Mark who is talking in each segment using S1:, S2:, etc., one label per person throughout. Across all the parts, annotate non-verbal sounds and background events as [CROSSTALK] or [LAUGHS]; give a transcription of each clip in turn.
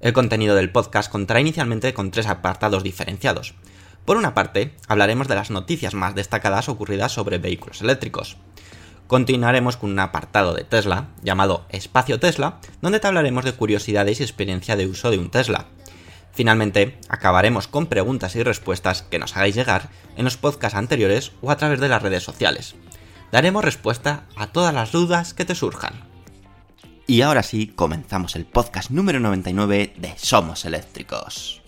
S1: El contenido del podcast contará inicialmente con tres apartados diferenciados. Por una parte, hablaremos de las noticias más destacadas ocurridas sobre vehículos eléctricos. Continuaremos con un apartado de Tesla, llamado Espacio Tesla, donde te hablaremos de curiosidades y experiencia de uso de un Tesla. Finalmente, acabaremos con preguntas y respuestas que nos hagáis llegar en los podcasts anteriores o a través de las redes sociales. Daremos respuesta a todas las dudas que te surjan. Y ahora sí, comenzamos el podcast número 99 de Somos Eléctricos.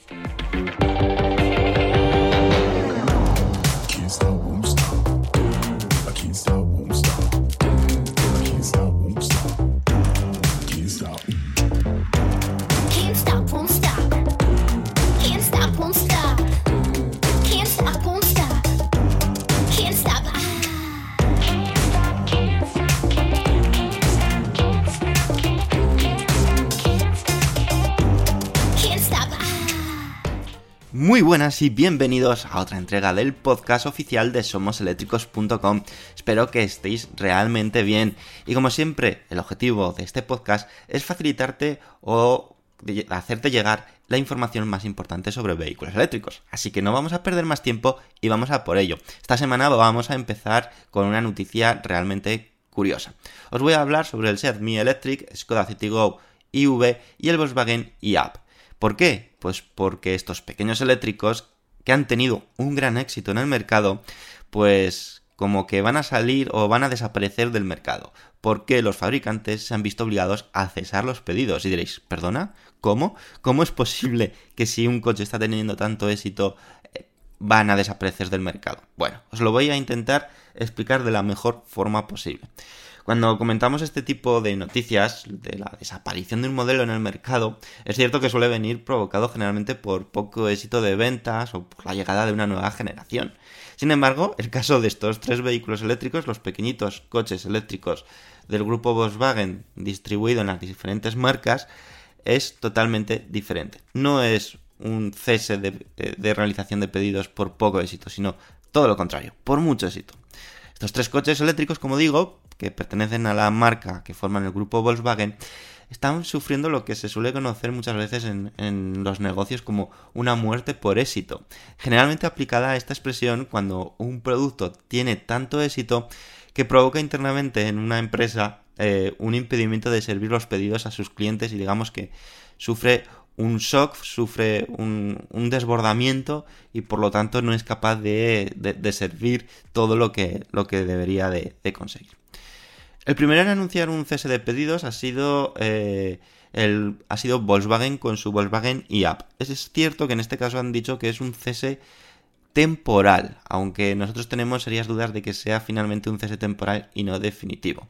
S1: Muy buenas y bienvenidos a otra entrega del podcast oficial de somoseléctricos.com. Espero que estéis realmente bien. Y como siempre, el objetivo de este podcast es facilitarte o hacerte llegar la información más importante sobre vehículos eléctricos. Así que no vamos a perder más tiempo y vamos a por ello. Esta semana vamos a empezar con una noticia realmente curiosa. Os voy a hablar sobre el Seat Mi Electric, Skoda Citigo IV y el Volkswagen e-Up. ¿Por qué? Pues porque estos pequeños eléctricos que han tenido un gran éxito en el mercado, pues como que van a salir o van a desaparecer del mercado, porque los fabricantes se han visto obligados a cesar los pedidos. Y diréis, ¿perdona? ¿Cómo? ¿Cómo es posible que si un coche está teniendo tanto éxito eh, van a desaparecer del mercado? Bueno, os lo voy a intentar explicar de la mejor forma posible. Cuando comentamos este tipo de noticias de la desaparición de un modelo en el mercado, es cierto que suele venir provocado generalmente por poco éxito de ventas o por la llegada de una nueva generación. Sin embargo, el caso de estos tres vehículos eléctricos, los pequeñitos coches eléctricos del grupo Volkswagen distribuido en las diferentes marcas, es totalmente diferente. No es un cese de, de realización de pedidos por poco éxito, sino todo lo contrario, por mucho éxito. Estos tres coches eléctricos, como digo, que pertenecen a la marca que forman el grupo Volkswagen, están sufriendo lo que se suele conocer muchas veces en, en, los negocios como una muerte por éxito. Generalmente aplicada a esta expresión cuando un producto tiene tanto éxito que provoca internamente en una empresa eh, un impedimento de servir los pedidos a sus clientes y digamos que sufre un shock, sufre un, un, desbordamiento y por lo tanto no es capaz de, de, servir todo lo que, lo que debería de, conseguir. El primero en anunciar un cese de pedidos ha sido, eh, el, ha sido Volkswagen con su Volkswagen e-Up. Es cierto que en este caso han dicho que es un cese temporal, aunque nosotros tenemos serias dudas de que sea finalmente un cese temporal y no definitivo.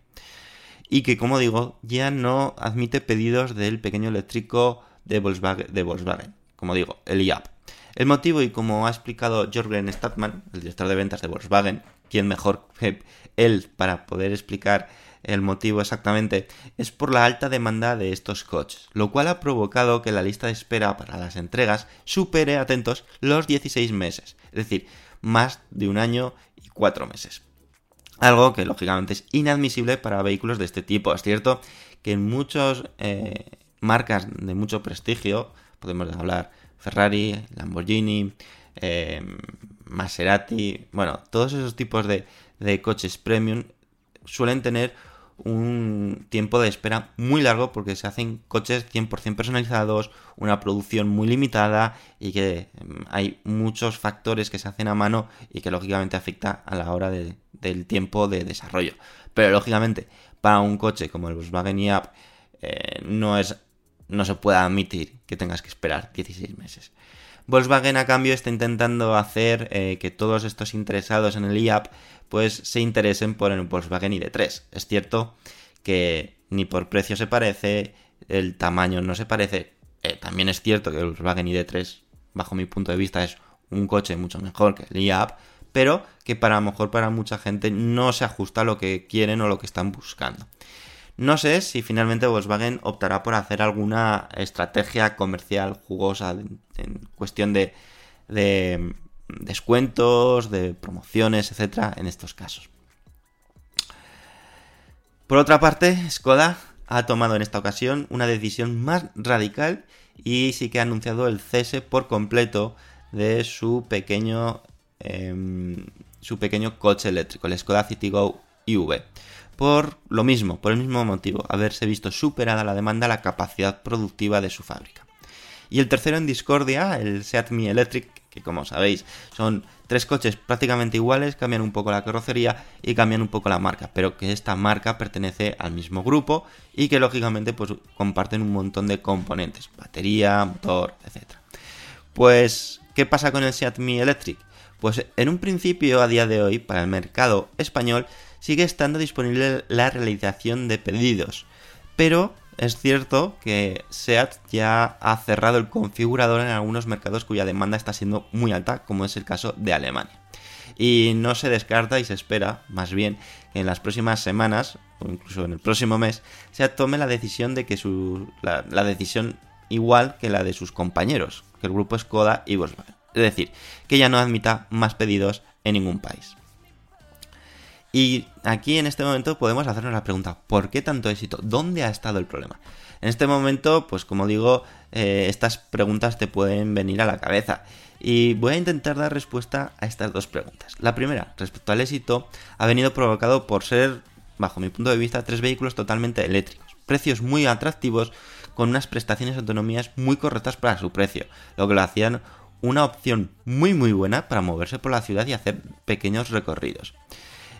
S1: Y que, como digo, ya no admite pedidos del pequeño eléctrico de Volkswagen, como digo, el IAP. El motivo, y como ha explicado Jürgen Statman, el director de ventas de Volkswagen, quien mejor que él para poder explicar el motivo exactamente, es por la alta demanda de estos coches, lo cual ha provocado que la lista de espera para las entregas supere, atentos, los 16 meses, es decir, más de un año y cuatro meses. Algo que lógicamente es inadmisible para vehículos de este tipo. Es cierto que en muchas eh, marcas de mucho prestigio, podemos hablar Ferrari, Lamborghini, eh, Maserati, bueno, todos esos tipos de, de, coches premium suelen tener un tiempo de espera muy largo porque se hacen coches 100% personalizados, una producción muy limitada y que mm, hay muchos factores que se hacen a mano y que lógicamente afecta a la hora de- del tiempo de desarrollo. Pero lógicamente para un coche como el Volkswagen IAP eh, no es no se puede admitir que tengas que esperar 16 meses. Volkswagen a cambio está intentando hacer eh, que todos estos interesados en el IAP pues se interesen por el Volkswagen ID3. Es cierto que ni por precio se parece, el tamaño no se parece. Eh, también es cierto que el Volkswagen ID3, bajo mi punto de vista, es un coche mucho mejor que el IAP, pero que para lo mejor para mucha gente no se ajusta a lo que quieren o lo que están buscando. No sé si finalmente Volkswagen optará por hacer alguna estrategia comercial jugosa en, cuestión de, de descuentos, de promociones, etcétera, en estos casos. Por otra parte, Skoda ha tomado en esta ocasión una decisión más radical y sí que ha anunciado el cese por completo de su pequeño em, su pequeño coche eléctrico, el Skoda Citigo IV. Por lo mismo, por el mismo motivo, haberse visto superada la demanda, la capacidad productiva de su fábrica. Y el tercero en discordia, el Seat Mi Electric, que como sabéis son tres coches prácticamente iguales, cambian un poco la carrocería y cambian un poco la marca, pero que esta marca pertenece al mismo grupo y que lógicamente pues comparten un montón de componentes, batería, motor, etc. Pues, ¿qué pasa con el Seat Mi Electric? Pues en un principio, a día de hoy, para el mercado español, sigue estando disponible la realización de pedidos. Pero es cierto que SEAT ya ha cerrado el configurador en algunos mercados cuya demanda está siendo muy alta, como es el caso de Alemania. Y no se descarta y se espera, más bien, que en las próximas semanas, o incluso en el próximo mes, SEAT tome la decisión de que su. la, la decisión igual que la de sus compañeros, que el grupo Skoda y Volkswagen. Es decir, que ya no admita más pedidos en ningún país. Y aquí en este momento podemos hacernos la pregunta, ¿por qué tanto éxito? ¿Dónde ha estado el problema? En este momento, pues como digo, eh, estas preguntas te pueden venir a la cabeza. Y voy a intentar dar respuesta a estas dos preguntas. La primera, respecto al éxito, ha venido provocado por ser, bajo mi punto de vista, tres vehículos totalmente eléctricos. Precios muy atractivos, con unas prestaciones y autonomías muy correctas para su precio, lo que lo hacían una opción muy muy buena para moverse por la ciudad y hacer pequeños recorridos.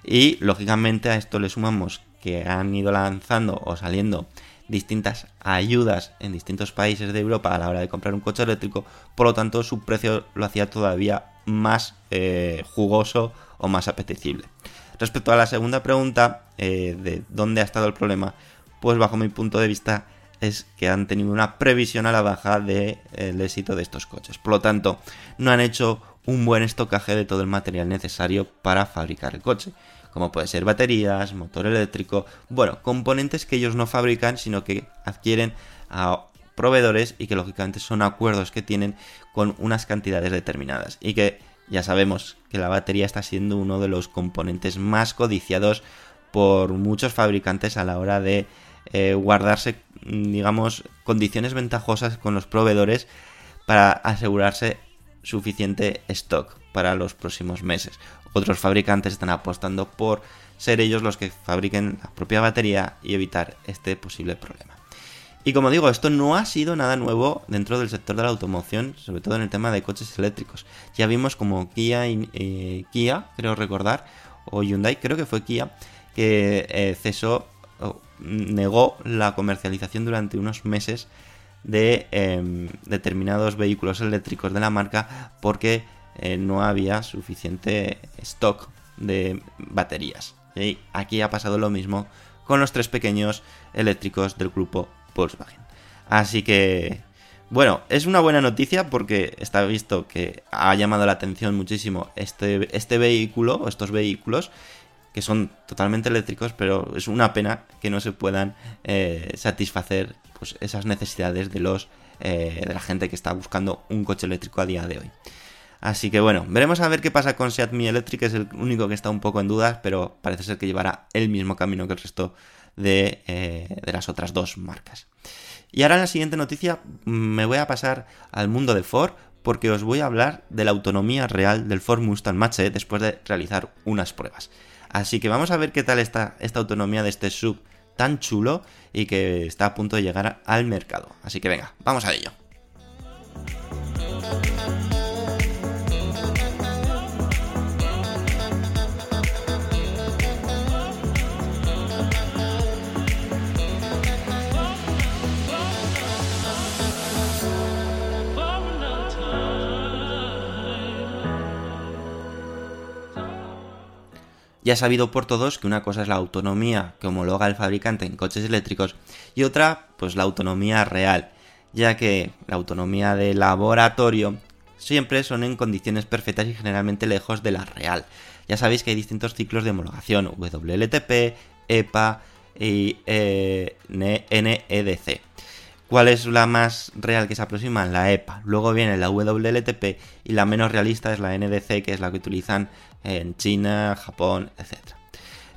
S1: Y lógicamente a esto le sumamos que han ido lanzando o saliendo distintas ayudas en distintos países de Europa a la hora de comprar un coche eléctrico, por lo tanto su precio lo hacía todavía más eh, jugoso o más apetecible. Respecto a la segunda pregunta eh, de dónde ha estado el problema, pues bajo mi punto de vista es que han tenido una previsión a la baja del de, éxito de estos coches. Por lo tanto, no han hecho un buen estocaje de todo el material necesario para fabricar el coche, como puede ser baterías, motor eléctrico, bueno, componentes que ellos no fabrican, sino que adquieren a proveedores y que lógicamente son acuerdos que tienen con unas cantidades determinadas. Y que ya sabemos que la batería está siendo uno de los componentes más codiciados por muchos fabricantes a la hora de eh, guardarse, digamos, condiciones ventajosas con los proveedores para asegurarse suficiente stock para los próximos meses. Otros fabricantes están apostando por ser ellos los que fabriquen la propia batería y evitar este posible problema. Y como digo, esto no ha sido nada nuevo dentro del sector de la automoción, sobre todo en el tema de coches eléctricos. Ya vimos como Kia, eh, Kia creo recordar, o Hyundai, creo que fue Kia, que eh, cesó, negó la comercialización durante unos meses de eh, determinados vehículos eléctricos de la marca porque eh, no había suficiente stock de baterías. Y aquí ha pasado lo mismo con los tres pequeños eléctricos del grupo Volkswagen. Así que, bueno, es una buena noticia porque está visto que ha llamado la atención muchísimo este, este vehículo o estos vehículos que son totalmente eléctricos, pero es una pena que no se puedan eh, satisfacer pues, esas necesidades de los eh, de la gente que está buscando un coche eléctrico a día de hoy. Así que bueno, veremos a ver qué pasa con Seat Mi Electric, es el único que está un poco en dudas, pero parece ser que llevará el mismo camino que el resto de, eh, de las otras dos marcas. Y ahora en la siguiente noticia me voy a pasar al mundo de Ford porque os voy a hablar de la autonomía real del Ford Mustang Mach-E después de realizar unas pruebas. Así que vamos a ver qué tal está esta autonomía de este sub tan chulo y que está a punto de llegar al mercado. Así que venga, vamos a ello. Ya sabido por todos que una cosa es la autonomía que homologa el fabricante en coches eléctricos y otra, pues la autonomía real, ya que la autonomía de laboratorio siempre son en condiciones perfectas y generalmente lejos de la real. Ya sabéis que hay distintos ciclos de homologación, WLTP, EPA y eh, NEDC. ¿Cuál es la más real que se aproxima? La EPA. Luego viene la WLTP y la menos realista es la NDC, que es la que utilizan en China, Japón, etc.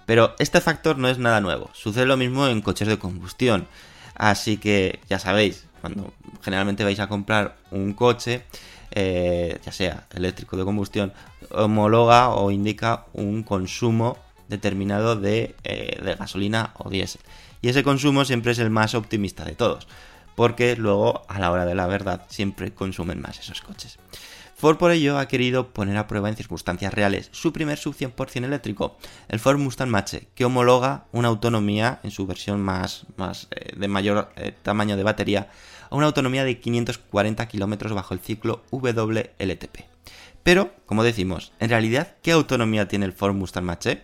S1: Pero este factor no es nada nuevo. Sucede lo mismo en coches de combustión. Así que ya sabéis, cuando generalmente vais a comprar un coche, eh, ya sea eléctrico de combustión, homologa o indica un consumo determinado de, eh, de gasolina o diésel. Y ese consumo siempre es el más optimista de todos porque luego a la hora de la verdad siempre consumen más esos coches. Ford por ello ha querido poner a prueba en circunstancias reales su primer sub 100% eléctrico, el Ford Mustang Mach-E, que homologa una autonomía en su versión más, más eh, de mayor eh, tamaño de batería a una autonomía de 540 km bajo el ciclo WLTP. Pero, como decimos, en realidad, ¿qué autonomía tiene el Ford Mustang Mach-E?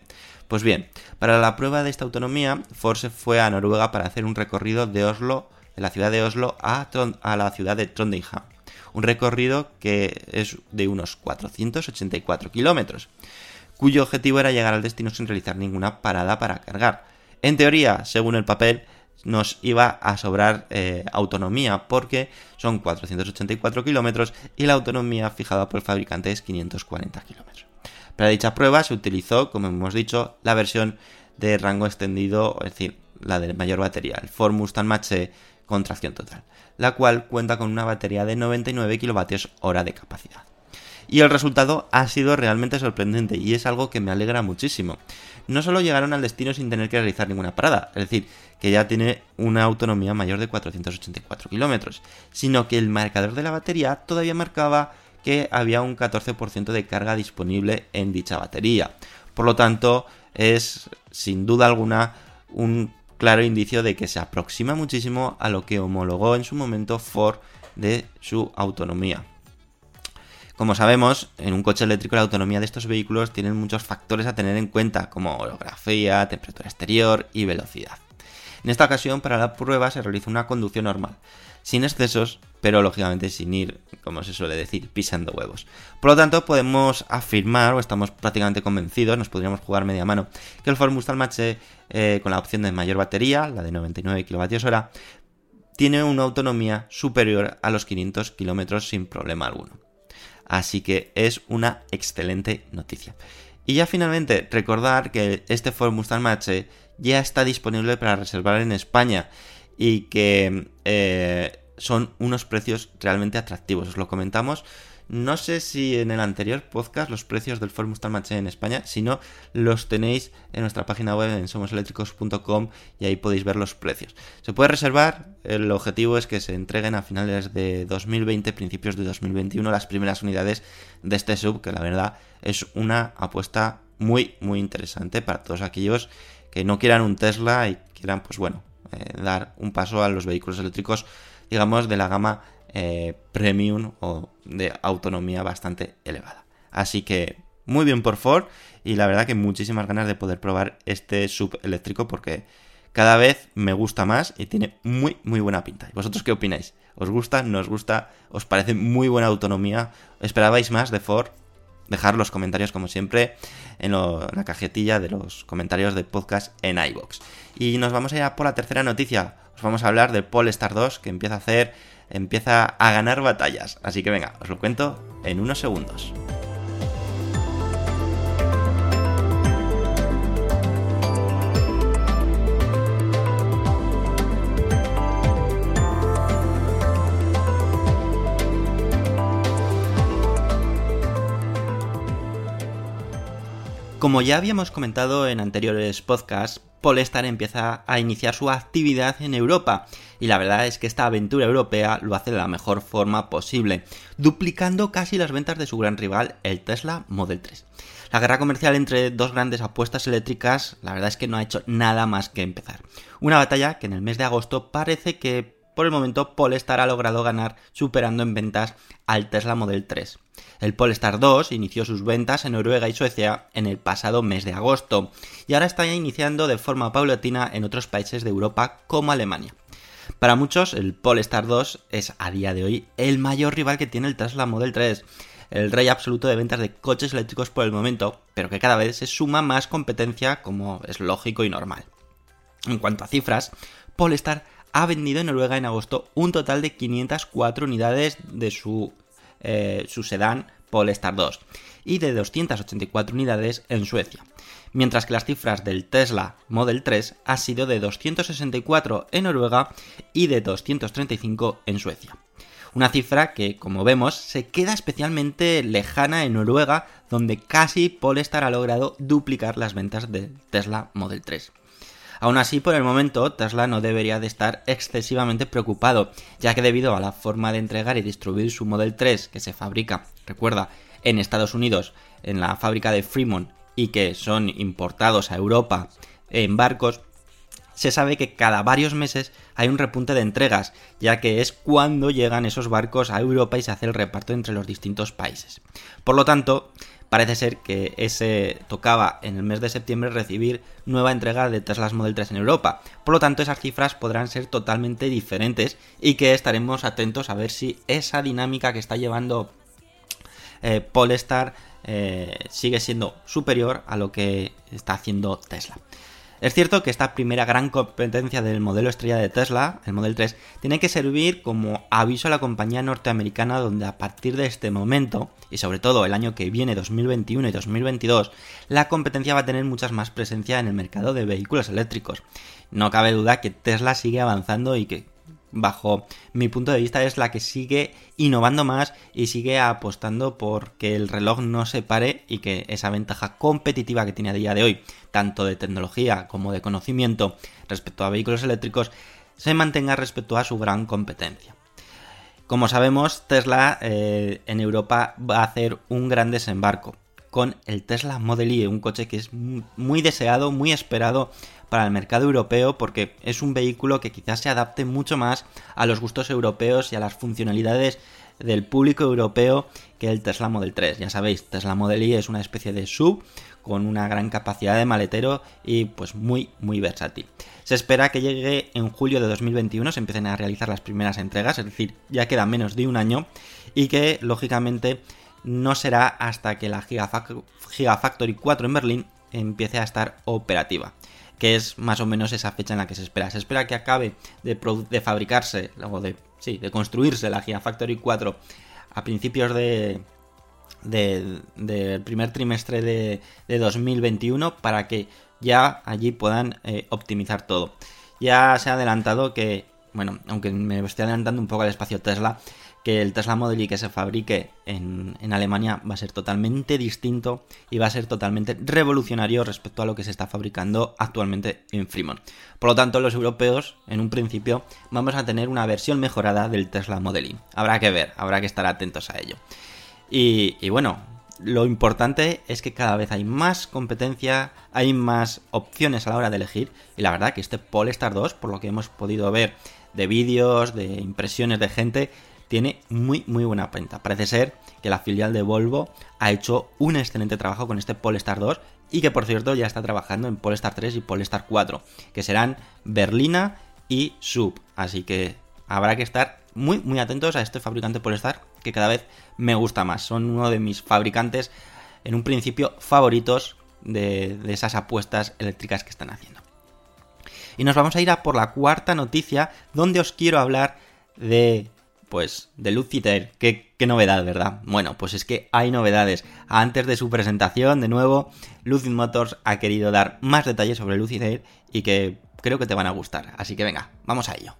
S1: Pues bien, para la prueba de esta autonomía, Ford se fue a Noruega para hacer un recorrido de Oslo de la ciudad de Oslo a, a la ciudad de Trondheim. Un recorrido que es de unos 484 kilómetros, cuyo objetivo era llegar al destino sin realizar ninguna parada para cargar. En teoría, según el papel, nos iba a sobrar eh, autonomía porque son 484 kilómetros y la autonomía fijada por el fabricante es 540 kilómetros. Para dicha prueba se utilizó, como hemos dicho, la versión de rango extendido, es decir, la de mayor batería, el Ford Mustang con tracción total, la cual cuenta con una batería de 99 kWh de capacidad. Y el resultado ha sido realmente sorprendente y es algo que me alegra muchísimo. No solo llegaron al destino sin tener que realizar ninguna parada, es decir, que ya tiene una autonomía mayor de 484 kilómetros, sino que el marcador de la batería todavía marcaba que había un 14% de carga disponible en dicha batería. Por lo tanto, es sin duda alguna un claro indicio de que se aproxima muchísimo a lo que homologó en su momento Ford de su autonomía. Como sabemos, en un coche eléctrico la autonomía de estos vehículos tiene muchos factores a tener en cuenta, como orografía, temperatura exterior y velocidad. En esta ocasión, para la prueba se realiza una conducción normal, sin excesos, pero lógicamente sin ir, como se suele decir, pisando huevos. Por lo tanto, podemos afirmar, o estamos prácticamente convencidos, nos podríamos jugar media mano, que el Ford Mustang Mach-E, eh, con la opción de mayor batería, la de 99 kWh, tiene una autonomía superior a los 500 km sin problema alguno. Así que es una excelente noticia. Y ya finalmente, recordar que este Ford Mustang Mach-E ya está disponible para reservar en España y que eh, son unos precios realmente atractivos. Os lo comentamos. No sé si en el anterior podcast los precios del Ford Mustang Mach-E en España, si no, los tenéis en nuestra página web en somoseléctricos.com y ahí podéis ver los precios. Se puede reservar, el objetivo es que se entreguen a finales de 2020, principios de 2021, las primeras unidades de este sub, que la verdad es una apuesta muy, muy interesante para todos aquellos que no quieran un Tesla y quieran, pues bueno, eh, dar un paso a los vehículos eléctricos, digamos, de la gama eh, premium o de autonomía bastante elevada. Así que muy bien por Ford y la verdad que muchísimas ganas de poder probar este sub eléctrico porque cada vez me gusta más y tiene muy muy buena pinta. ¿Y vosotros qué opináis? ¿Os gusta? ¿No os gusta? ¿Os parece muy buena autonomía? ¿Esperabais más de Ford? Dejar los comentarios como siempre en, la cajetilla de los comentarios de podcast en iBox. Y nos vamos a ir a por la tercera noticia. Os vamos a hablar del Polestar 2 que empieza a hacer, empieza a ganar batallas. Así que venga, os lo cuento en unos segundos. Como ya habíamos comentado en anteriores podcasts, Polestar empieza a iniciar su actividad en Europa. Y la verdad es que esta aventura europea lo hace de la mejor forma posible, duplicando casi las ventas de su gran rival, el Tesla Model 3. La guerra comercial entre dos grandes apuestas eléctricas, la verdad es que no ha hecho nada más que empezar. Una batalla que en el mes de agosto parece que por el momento Polestar ha logrado ganar superando en ventas al Tesla Model 3. El Polestar 2 inició sus ventas en Noruega y Suecia en el pasado mes de agosto y ahora está iniciando de forma paulatina en otros países de Europa como Alemania. Para muchos, el Polestar 2 es a día de hoy el mayor rival que tiene el Tesla Model 3, el rey absoluto de ventas de coches eléctricos por el momento, pero que cada vez se suma más competencia como es lógico y normal. En cuanto a cifras, Polestar ha vendido en Noruega en agosto un total de 504 unidades de su, eh, sedán Polestar 2 y de 284 unidades en Suecia, mientras que las cifras del Tesla Model 3 ha sido de 264 en Noruega y de 235 en Suecia. Una cifra que, como vemos, se queda especialmente lejana en Noruega, donde casi Polestar ha logrado duplicar las ventas del Tesla Model 3. Aún así, por el momento, Tesla no debería de estar excesivamente preocupado, ya que debido a la forma de entregar y distribuir su Model 3 que se fabrica, recuerda, en Estados Unidos, en la fábrica de Fremont, y que son importados a Europa en barcos, se sabe que cada varios meses hay un repunte de entregas, ya que es cuando llegan esos barcos a Europa y se hace el reparto entre los distintos países. Por lo tanto, parece ser que ese tocaba en el mes de septiembre recibir nueva entrega de Teslas Model 3 en Europa. Por lo tanto, esas cifras podrán ser totalmente diferentes y que estaremos atentos a ver si esa dinámica que está llevando eh, Polestar eh, sigue siendo superior a lo que está haciendo Tesla. Es cierto que esta primera gran competencia del modelo estrella de Tesla, el Model 3, tiene que servir como aviso a la compañía norteamericana donde a partir de este momento, y sobre todo el año que viene, 2021 y 2022, la competencia va a tener muchas más presencia en el mercado de vehículos eléctricos. No cabe duda que Tesla sigue avanzando y que bajo mi punto de vista es la que sigue innovando más y sigue apostando por que el reloj no se pare y que esa ventaja competitiva que tiene a día de hoy, tanto de tecnología como de conocimiento respecto a vehículos eléctricos, se mantenga respecto a su gran competencia. Como sabemos, Tesla eh, en Europa va a hacer un gran desembarco con el Tesla Model Y, un coche que es muy deseado, muy esperado para el mercado europeo porque es un vehículo que quizás se adapte mucho más a los gustos europeos y a las funcionalidades del público europeo que el Tesla Model 3. Ya sabéis, Tesla Model Y es una especie de sub con una gran capacidad de maletero y pues muy muy versátil. Se espera que llegue en julio de 2021, se empiecen a realizar las primeras entregas, es decir, ya queda menos de un año y que lógicamente no será hasta que la Gigafactory 4 en Berlín empiece a estar operativa que es más o menos esa fecha en la que se espera. Se espera que acabe de, fabricarse, o de, sí, de construirse la Gigafactory 4 a principios de, del primer trimestre de, 2021 para que ya allí puedan eh, optimizar todo. Ya se ha adelantado que, bueno, aunque me estoy adelantando un poco al espacio Tesla, que el Tesla Model Y que se fabrique en, Alemania va a ser totalmente distinto y va a ser totalmente revolucionario respecto a lo que se está fabricando actualmente en Fremont. Por lo tanto, los europeos, en un principio, vamos a tener una versión mejorada del Tesla Model Y. Habrá que ver, habrá que estar atentos a ello. Y, y bueno, lo importante es que cada vez hay más competencia, hay más opciones a la hora de elegir. Y la verdad que este Polestar 2, por lo que hemos podido ver de vídeos, de impresiones de gente, tiene muy muy buena pinta. Parece ser que la filial de Volvo ha hecho un excelente trabajo con este Polestar 2 y que por cierto ya está trabajando en Polestar 3 y Polestar 4, que serán berlina y sub. Así que habrá que estar muy muy atentos a este fabricante Polestar que cada vez me gusta más. Son uno de mis fabricantes en un principio favoritos de, de esas apuestas eléctricas que están haciendo. Y nos vamos a ir a por la cuarta noticia donde os quiero hablar de pues de Lucid Air, ¿Qué, qué, novedad, ¿verdad? Bueno, pues es que hay novedades. Antes de su presentación, de nuevo, Lucid Motors ha querido dar más detalles sobre Lucid Air y que creo que te van a gustar. Así que venga, vamos a ello.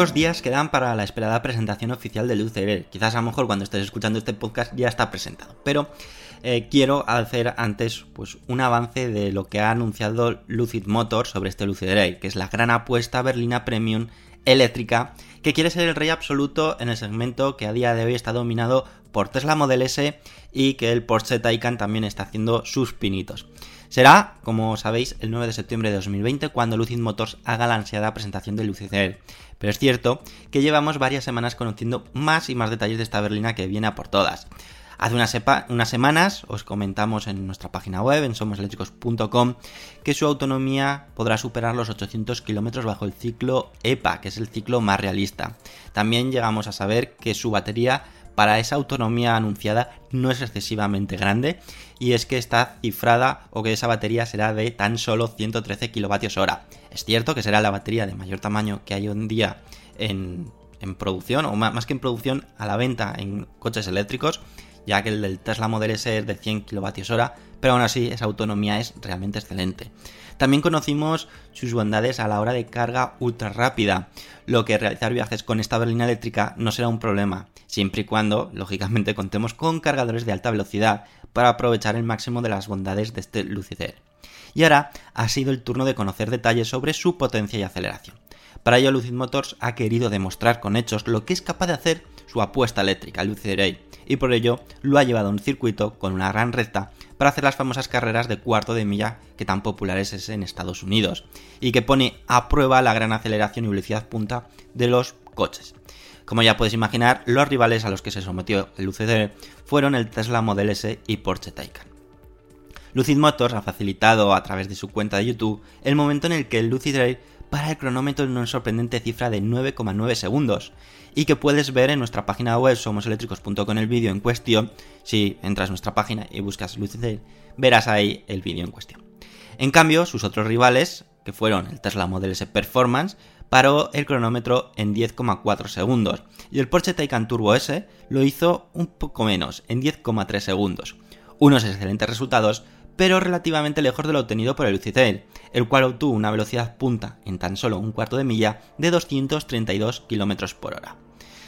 S1: Pocos días quedan para la esperada presentación oficial del UCL. Quizás a lo mejor cuando estés escuchando este podcast ya está presentado. Pero eh, quiero hacer antes pues, un avance de lo que ha anunciado Lucid Motors sobre este Lucid que es la gran apuesta berlina premium eléctrica que quiere ser el rey absoluto en el segmento que a día de hoy está dominado por Tesla Model S y que el Porsche Taycan también está haciendo sus pinitos. Será, como sabéis, el 9 de septiembre de 2020 cuando Lucid Motors haga la ansiada presentación del Lucid Air. Pero es cierto que llevamos varias semanas conociendo más y más detalles de esta berlina que viene a por todas. Hace unas, unas, semanas os comentamos en nuestra página web, en somoseléctricos.com, que su autonomía podrá superar los 800 kilómetros bajo el ciclo EPA, que es el ciclo más realista. También llegamos a saber que su batería para esa autonomía anunciada no es excesivamente grande y es que está cifrada o que esa batería será de tan solo 113 kWh. Es cierto que será la batería de mayor tamaño que hay hoy en día en, en producción o más que en producción a la venta en coches eléctricos ya que el del Tesla Model S es de 100 kWh, pero aún así esa autonomía es realmente excelente. También conocimos sus bondades a la hora de carga ultra rápida, lo que realizar viajes con esta berlina eléctrica no será un problema, siempre y cuando, lógicamente, contemos con cargadores de alta velocidad para aprovechar el máximo de las bondades de este Lucifer. Y ahora ha sido el turno de conocer detalles sobre su potencia y aceleración. Para ello, Lucid Motors ha querido demostrar con hechos lo que es capaz de hacer su apuesta eléctrica, Lucid Air, y por ello lo ha llevado a un circuito con una gran recta para hacer las famosas carreras de cuarto de milla que tan populares es en Estados Unidos, y que pone a prueba la gran aceleración y velocidad punta de los coches. Como ya puedes imaginar, los rivales a los que se sometió el Lucid fueron el Tesla Model S y Porsche Taycan. Lucid Motors ha facilitado a través de su cuenta de YouTube el momento en el que el Lucid Air para el cronómetro en una sorprendente cifra de 9,9 segundos y que puedes ver en nuestra página web somoseléctricos.com el vídeo en cuestión. Si entras a nuestra página y buscas Lucid verás ahí el vídeo en cuestión. En cambio, sus otros rivales, que fueron el Tesla Model S Performance, paró el cronómetro en 10,4 segundos y el Porsche Taycan Turbo S lo hizo un poco menos, en 10,3 segundos. Unos excelentes resultados pero relativamente lejos de lo obtenido por el Lucitel, el cual obtuvo una velocidad punta en tan solo un cuarto de milla de 232 km por hora.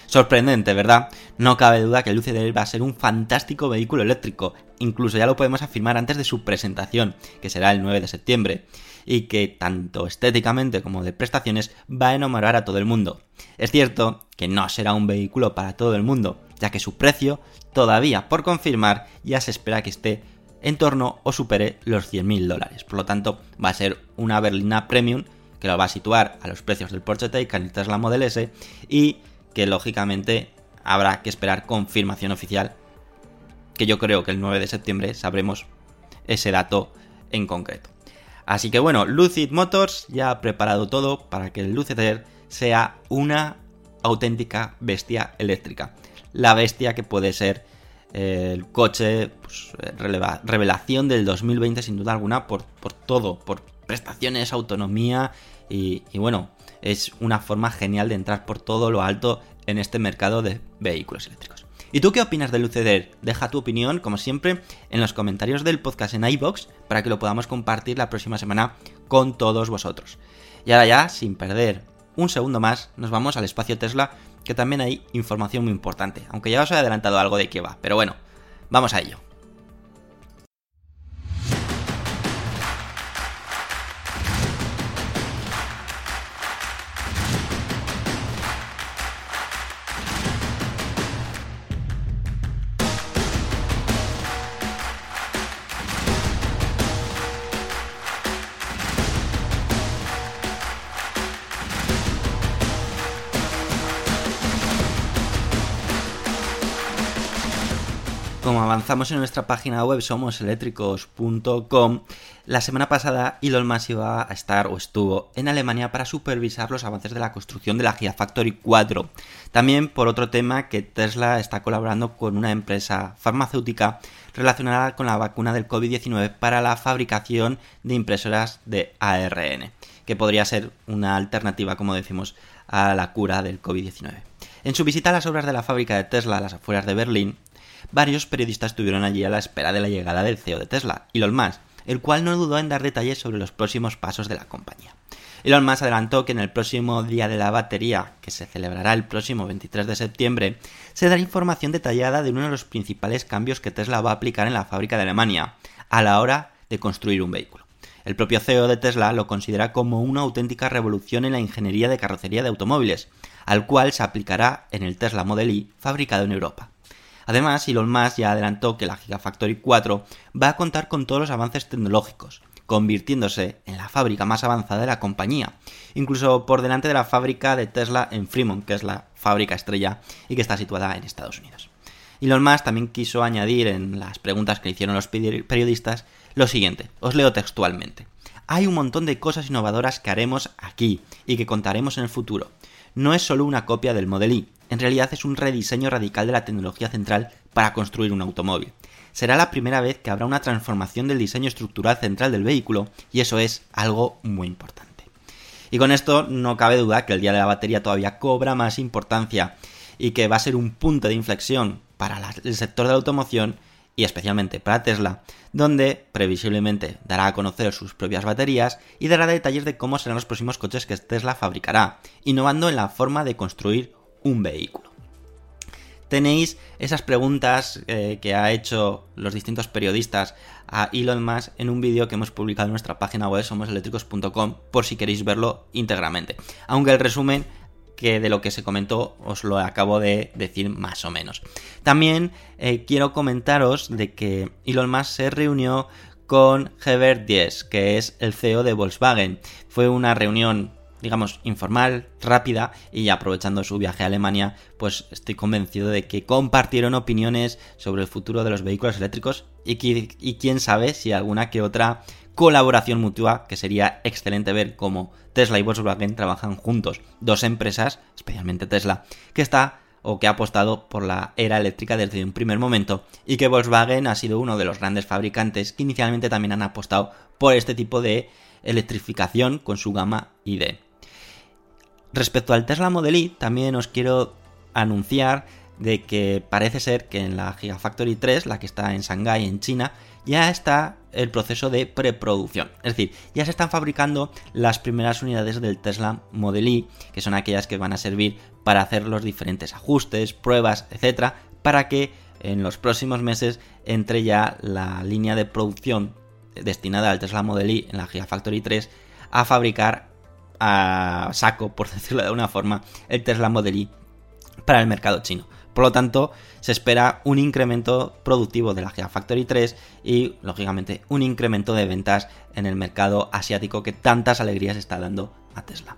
S1: Sorprendente, ¿verdad? No cabe duda que el Lucid va a ser un fantástico vehículo eléctrico, incluso ya lo podemos afirmar antes de su presentación, que será el 9 de septiembre, y que tanto estéticamente como de prestaciones va a enamorar a todo el mundo. Es cierto que no será un vehículo para todo el mundo, ya que su precio, todavía por confirmar, ya se espera que esté en torno o supere los 100.000 dólares. Por lo tanto, va a ser una berlina premium que lo va a situar a los precios del Porsche Taycan y Tesla Model S y que lógicamente habrá que esperar confirmación oficial que yo creo que el 9 de septiembre sabremos ese dato en concreto. Así que bueno, Lucid Motors ya ha preparado todo para que el Lucid sea una auténtica bestia eléctrica. La bestia que puede ser el coche, pues, revelación del 2020 sin duda alguna por, por todo, por prestaciones, autonomía y, bueno, es una forma genial de entrar por todo lo alto en este mercado de vehículos eléctricos. ¿Y tú qué opinas del UCD? Deja tu opinión, como siempre, en los comentarios del podcast en iBox para que lo podamos compartir la próxima semana con todos vosotros. Y ahora ya, sin perder un segundo más, nos vamos al espacio Tesla que también hay información muy importante, aunque ya os he adelantado algo de qué va, pero bueno, vamos a ello. Como avanzamos en nuestra página web somoseléctricos.com, la semana pasada Elon Musk iba a estar o estuvo en Alemania para supervisar los avances de la construcción de la Gigafactory 4. También por otro tema que Tesla está colaborando con una empresa farmacéutica relacionada con la vacuna del COVID-19 para la fabricación de impresoras de ARN, que podría ser una alternativa, como decimos, a la cura del COVID-19. En su visita a las obras de la fábrica de Tesla a las afueras de Berlín, varios periodistas estuvieron allí a la espera de la llegada del CEO de Tesla, Elon Musk, el cual no dudó en dar detalles sobre los próximos pasos de la compañía. Elon Musk adelantó que en el próximo Día de la Batería, que se celebrará el próximo 23 de septiembre, se dará información detallada de uno de los principales cambios que Tesla va a aplicar en la fábrica de Alemania a la hora de construir un vehículo. El propio CEO de Tesla lo considera como una auténtica revolución en la ingeniería de carrocería de automóviles, al cual se aplicará en el Tesla Model Y fabricado en Europa. Además, Elon Musk ya adelantó que la Gigafactory 4 va a contar con todos los avances tecnológicos, convirtiéndose en la fábrica más avanzada de la compañía, incluso por delante de la fábrica de Tesla en Fremont, que es la fábrica estrella y que está situada en Estados Unidos. Elon Musk también quiso añadir en las preguntas que le hicieron los periodistas lo siguiente, os leo textualmente. Hay un montón de cosas innovadoras que haremos aquí y que contaremos en el futuro. No es solo una copia del Model Y, en realidad es un rediseño radical de la tecnología central para construir un automóvil. Será la primera vez que habrá una transformación del diseño estructural central del vehículo y eso es algo muy importante. Y con esto no cabe duda que el día de la batería todavía cobra más importancia y que va a ser un punto de inflexión para el sector de la automoción y especialmente para Tesla, donde previsiblemente dará a conocer sus propias baterías y dará detalles de cómo serán los próximos coches que Tesla fabricará, innovando en la forma de construir un vehículo. Tenéis esas preguntas eh, que ha hecho los distintos periodistas a Elon Musk en un vídeo que hemos publicado en nuestra página web somoseléctricos.com por si queréis verlo íntegramente. Aunque el resumen que de lo que se comentó os lo acabo de decir más o menos. También eh, quiero comentaros de que Elon Musk se reunió con Herbert Diess, que es el CEO de Volkswagen. Fue una reunión digamos, informal, rápida, y aprovechando su viaje a Alemania, pues estoy convencido de que compartieron opiniones sobre el futuro de los vehículos eléctricos y, y quién sabe si alguna que otra colaboración mutua, que sería excelente ver cómo Tesla y Volkswagen trabajan juntos, dos empresas, especialmente Tesla, que está o que ha apostado por la era eléctrica desde un primer momento y que Volkswagen ha sido uno de los grandes fabricantes que inicialmente también han apostado por este tipo de electrificación con su gama ID. Respecto al Tesla Model Y, también os quiero anunciar de que parece ser que en la Gigafactory 3, la que está en Shanghái, en China, ya está el proceso de preproducción. Es decir, ya se están fabricando las primeras unidades del Tesla Model Y, que son aquellas que van a servir para hacer los diferentes ajustes, pruebas, etcétera, para que en los próximos meses entre ya la línea de producción destinada al Tesla Model Y en la Gigafactory 3 a fabricar a saco, por [LAUGHS] decirlo de alguna forma, el Tesla Model Y para el mercado chino. Por lo tanto, se espera un incremento productivo de la Gigafactory 3 y, lógicamente, un incremento de ventas en el mercado asiático que tantas alegrías está dando a Tesla.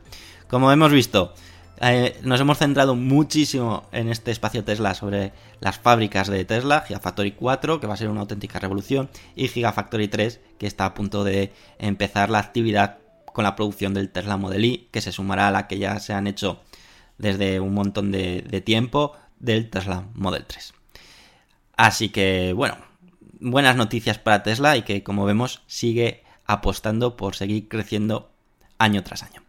S1: Como hemos visto, eh, nos hemos centrado muchísimo en este espacio Tesla sobre las fábricas de Tesla, Gigafactory 4, que va a ser una auténtica revolución, y Gigafactory 3, que está a punto de empezar la actividad con la producción del Tesla Model Y, que se sumará a la que ya se han hecho desde un montón de, de tiempo del Tesla Model 3. Así que, bueno, buenas noticias para Tesla y que, como vemos, sigue apostando por seguir creciendo año tras año.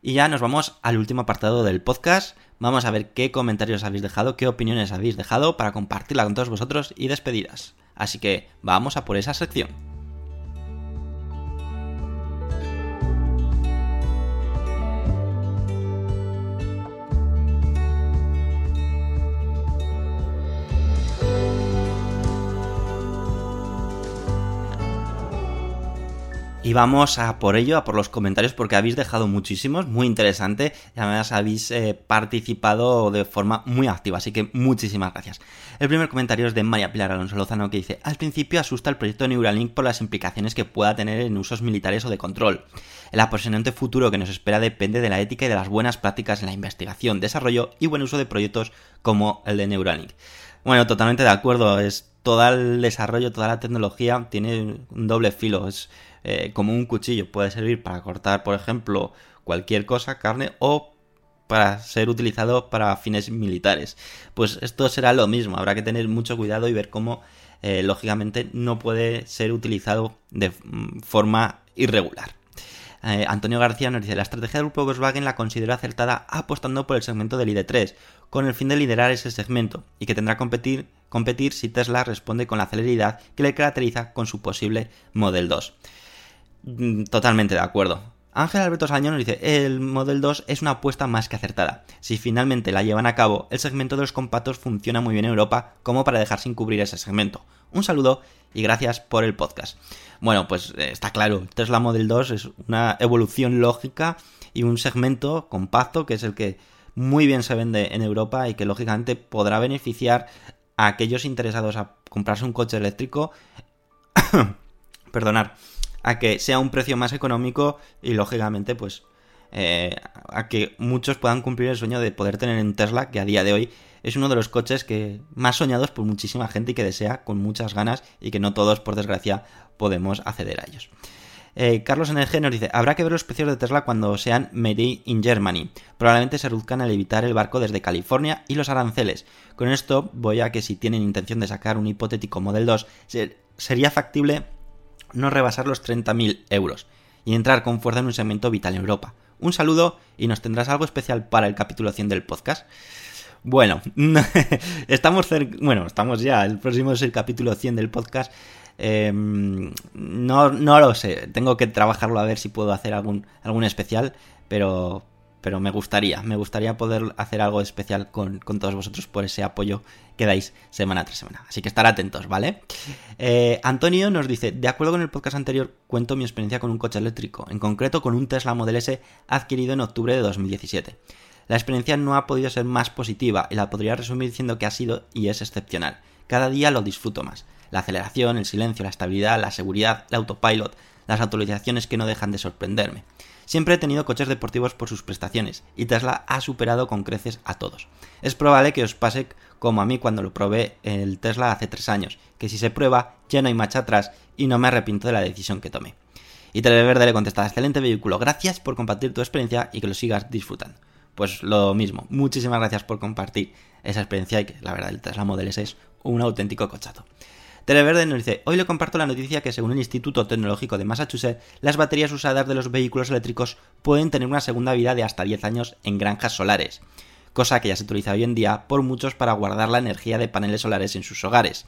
S1: Y ya nos vamos al último apartado del podcast. Vamos a ver qué comentarios habéis dejado, qué opiniones habéis dejado para compartirla con todos vosotros y despedidas. Así que vamos a por esa sección. Y vamos a por ello, a por los comentarios, porque habéis dejado muchísimos, muy interesante, y además habéis eh, participado de forma muy activa, así que muchísimas gracias. El primer comentario es de María Pilar Alonso Lozano, que dice, al principio asusta el proyecto Neuralink por las implicaciones que pueda tener en usos militares o de control. El apasionante futuro que nos espera depende de la ética y de las buenas prácticas en la investigación, desarrollo y buen uso de proyectos como el de Neuralink. Bueno, totalmente de acuerdo, es todo el desarrollo, toda la tecnología tiene un doble filo, es eh, como un cuchillo. Puede servir para cortar, por ejemplo, cualquier cosa, carne, o para ser utilizado para fines militares. Pues esto será lo mismo, habrá que tener mucho cuidado y ver cómo, eh, lógicamente, no puede ser utilizado de mm, forma irregular. Eh, Antonio García nos dice, la estrategia del grupo Volkswagen la considero acertada apostando por el segmento del ID3, con el fin de liderar ese segmento, y que tendrá que competir, competir si Tesla responde con la celeridad que le caracteriza con su posible Model 2. Mm, totalmente de acuerdo. Ángel Alberto Sañón nos dice, el Model 2 es una apuesta más que acertada. Si finalmente la llevan a cabo, el segmento de los compactos funciona muy bien en Europa como para dejar sin cubrir ese segmento. Un saludo y gracias por el podcast. Bueno, pues eh, está claro, Tesla Model 2 es una evolución lógica y un segmento compacto que es el que muy bien se vende en Europa y que lógicamente podrá beneficiar a aquellos interesados a comprarse un coche eléctrico, [COUGHS] perdonar, a que sea un precio más económico y lógicamente pues eh, a que muchos puedan cumplir el sueño de poder tener un Tesla que a día de hoy es uno de los coches que más soñados por muchísima gente y que desea con muchas ganas y que no todos por desgracia podemos acceder a ellos. Eh, Carlos NG nos dice, habrá que ver los precios de Tesla cuando sean made in Germany. Probablemente se reduzcan al evitar el barco desde California y los aranceles. Con esto voy a que si tienen intención de sacar un hipotético Model 2, sería factible no rebasar los 30.000 euros y entrar con fuerza en un segmento vital en Europa. Un saludo y nos tendrás algo especial para el capítulo 100 del podcast. Bueno, [LAUGHS] estamos bueno, estamos ya, el próximo es el capítulo 100 del podcast. Em, no, no lo sé, tengo que trabajarlo a ver si puedo hacer algún, algún especial, pero, pero me gustaría, me gustaría poder hacer algo especial con, todos vosotros por ese apoyo que dais semana tras semana. Así que estar atentos, ¿vale? Eh, Antonio nos dice, de acuerdo con el podcast anterior, cuento mi experiencia con un coche eléctrico, en concreto con un Tesla Model S adquirido en octubre de 2017. La experiencia no ha podido ser más positiva y la podría resumir diciendo que ha sido y es excepcional. Cada día lo disfruto más. La aceleración, el silencio, la estabilidad, la seguridad, el autopilot, las actualizaciones que no dejan de sorprenderme. Siempre he tenido coches deportivos por sus prestaciones y Tesla ha superado con creces a todos. Es probable que os pase como a mí cuando lo probé el Tesla hace tres años, que si se prueba ya no hay marcha atrás y no me arrepiento de la decisión que tomé. Y Televerde le contesta, excelente vehículo, gracias por compartir tu experiencia y que lo sigas disfrutando. Pues lo mismo, muchísimas gracias por compartir esa experiencia y que la verdad el Tesla Model S es un auténtico cochazo. Televerde nos dice, hoy le comparto la noticia que según el Instituto Tecnológico de Massachusetts, las baterías usadas de los vehículos eléctricos pueden tener una segunda vida de hasta 10 años en granjas solares, cosa que ya se utiliza hoy en día por muchos para guardar la energía de paneles solares en sus hogares.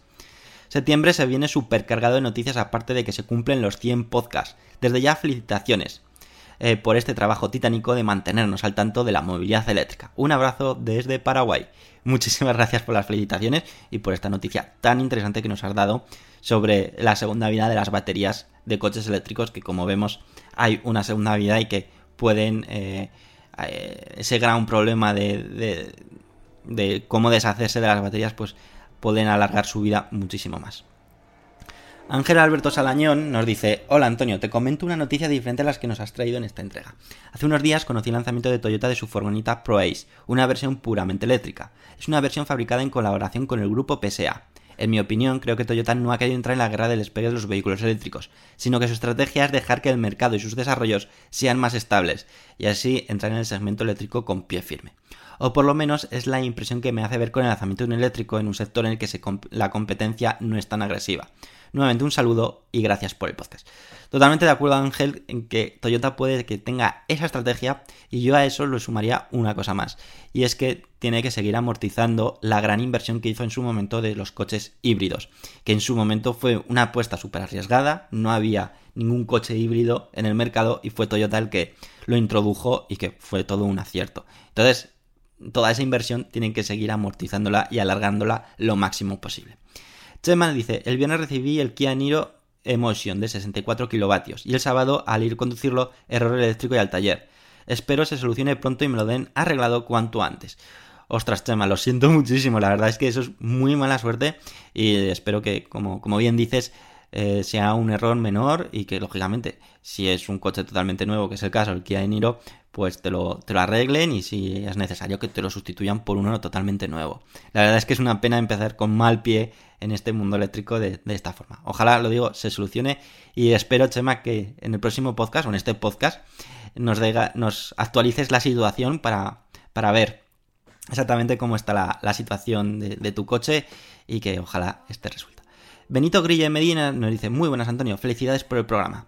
S1: Septiembre se viene cargado de noticias aparte de que se cumplen los 100 podcasts. Desde ya felicitaciones eh, por este trabajo titánico de mantenernos al tanto de la movilidad eléctrica. Un abrazo desde Paraguay. Muchísimas gracias por las felicitaciones y por esta noticia tan interesante que nos has dado sobre la segunda vida de las baterías de coches eléctricos, que como vemos hay una segunda vida y que pueden... Eh, eh, ese gran problema de, de cómo deshacerse de las baterías, pues pueden alargar su vida muchísimo más. Ángel Alberto Salañón nos dice, hola Antonio, te comento una noticia diferente a las que nos has traído en esta entrega. Hace unos días conocí el lanzamiento de Toyota de su furgoneta Pro Ace, una versión puramente eléctrica. Es una versión fabricada en colaboración con el grupo PSA. En mi opinión, creo que Toyota no ha querido entrar en la guerra del despegue de los vehículos eléctricos, sino que su estrategia es dejar que el mercado y sus desarrollos sean más estables, y así entrar en el segmento eléctrico con pie firme o por lo menos es la impresión que me hace ver con el lanzamiento de un eléctrico en un sector en el que la competencia no es tan agresiva. Nuevamente un saludo y gracias por el podcast. Totalmente de acuerdo Ángel en que Toyota puede que tenga esa estrategia y yo a eso le sumaría una cosa más y es que tiene que seguir amortizando la gran inversión que hizo en su momento de los coches híbridos, que en su momento fue una apuesta súper arriesgada, no había ningún coche híbrido en el mercado y fue Toyota el que lo introdujo y que fue todo un acierto. Entonces, toda esa inversión tienen que seguir amortizándola y alargándola lo máximo posible. Chema dice, el viernes recibí el Kia Niro Emotion de 64 kilovatios y el sábado al ir conducirlo error eléctrico y al taller. Espero se solucione pronto y me lo den arreglado cuanto antes. Ostras, Chema, lo siento [LAUGHS] muchísimo. La verdad es que eso es muy mala suerte y espero que, como, como bien dices, eh, sea un error menor y que, lógicamente, si es un coche totalmente nuevo, que es el caso del Kia Niro, pues te lo, te lo arreglen y si es necesario que te lo sustituyan por uno totalmente nuevo. La verdad es que es una pena empezar con mal pie en este mundo eléctrico de, esta forma. Ojalá, lo digo, se solucione y espero, Chema, que en el próximo podcast o en este podcast nos, nos actualices la situación para, para ver exactamente cómo está la, situación de, de, tu coche y que ojalá esté resuelta. Benito Grille Medina nos dice, muy buenas Antonio, felicidades por el programa.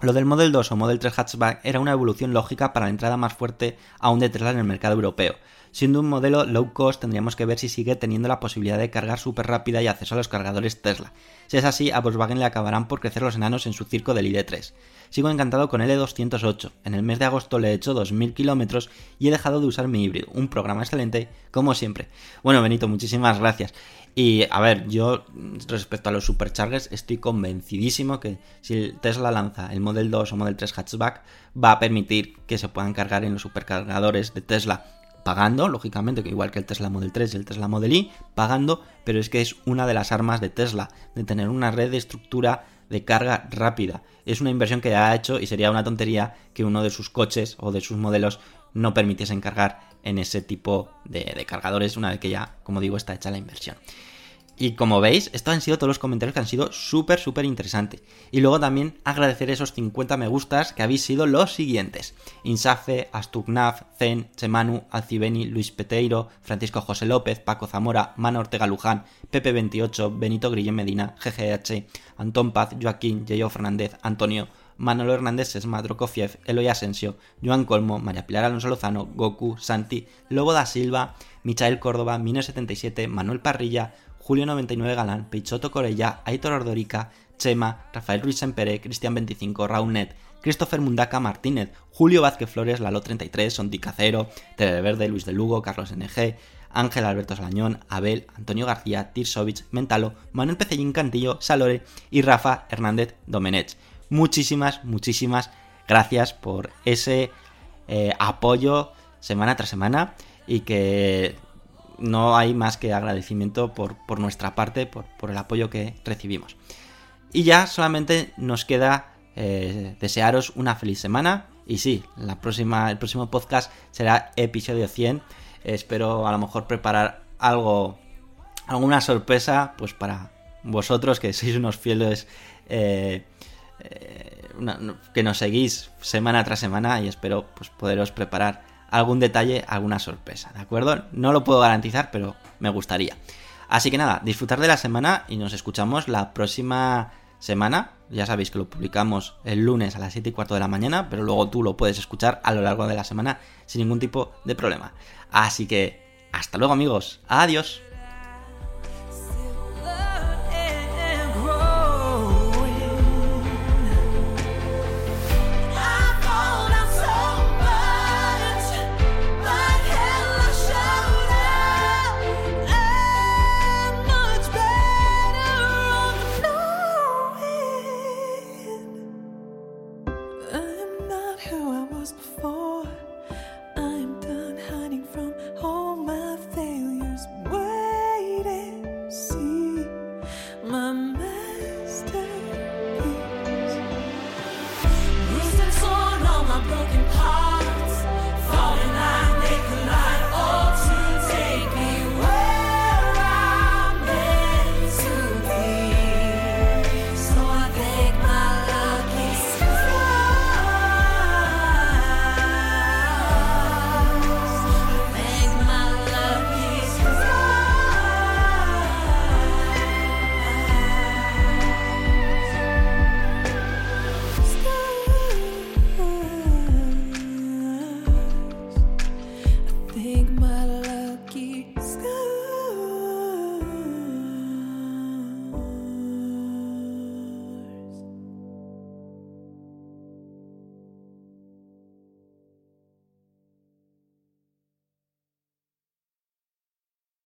S1: Lo del Model 2 o Model 3 hatchback era una evolución lógica para la entrada más fuerte aún de Tesla en el mercado europeo. Siendo un modelo low cost tendríamos que ver si sigue teniendo la posibilidad de cargar súper rápida y acceso a los cargadores Tesla. Si es así, a Volkswagen le acabarán por crecer los enanos en su circo del ID3. Sigo encantado con L208. En el mes de agosto le he hecho 2.000 kilómetros y he dejado de usar mi híbrido. Un programa excelente, como siempre. Bueno, Benito, muchísimas gracias. Y a ver, yo respecto a los superchargers estoy convencidísimo que si Tesla lanza el Model 2 o Model 3 hatchback va a permitir que se puedan cargar en los supercargadores de Tesla pagando, lógicamente, que igual que el Tesla Model 3 y el Tesla Model Y, pagando, pero es que es una de las armas de Tesla, de tener una red de estructura de carga rápida. Es una inversión que ya ha hecho y sería una tontería que uno de sus coches o de sus modelos no permitiesen cargar en ese tipo de, de cargadores una vez que ya, como digo, está hecha la inversión. Y como veis, estos han sido todos los comentarios que han sido súper, súper interesantes. Y luego también agradecer esos 50 me gustas que habéis sido los siguientes. Insafe, Astugnaf, Zen, Chemanu, Alcibeni, Luis Peteiro, Francisco José López, Paco Zamora, Mano Ortega Luján, Pepe28, Benito Grillén Medina, GGH, Antón Paz, Joaquín, Yeyo Fernández, Antonio, Manolo Hernández Sesma, Drokofiev, Eloy Asensio, Joan Colmo, María Pilar Alonso Lozano, Goku, Santi, Lobo da Silva, Michael Córdoba, Mino77, Manuel Parrilla, Julio99 Galán, Peichoto Corella, Aitor Ordorica, Chema, Rafael Ruiz Sempere, Cristian25, Raunet, Christopher Mundaca Martínez, Julio Vázquez Flores, Lalo33, Sonti Cacero, Verde, Luis de Lugo, Carlos NG, Ángel Alberto Salañón, Abel, Antonio García, Tirsovich, Mentalo, Manuel Pecellín Cantillo, Salore y Rafa Hernández Domenech. Muchísimas, muchísimas gracias por ese eh, apoyo semana tras semana y que no hay más que agradecimiento por, por nuestra parte, por, por, el apoyo que recibimos. Y ya solamente nos queda eh, desearos una feliz semana. Y sí, la próxima, el próximo podcast será episodio 100. espero a lo mejor preparar algo, alguna sorpresa, pues para vosotros que sois unos fieles eh, eh, que nos seguís semana tras semana y espero pues poderos preparar algún detalle, alguna sorpresa, ¿de acuerdo? No lo puedo garantizar, pero me gustaría. Así que nada, disfrutar de la semana y nos escuchamos la próxima semana. Ya sabéis que lo publicamos el lunes a las 7 y cuarto de la mañana, pero luego tú lo puedes escuchar a lo largo de la semana sin ningún tipo de problema. Así que, hasta luego amigos. Adiós.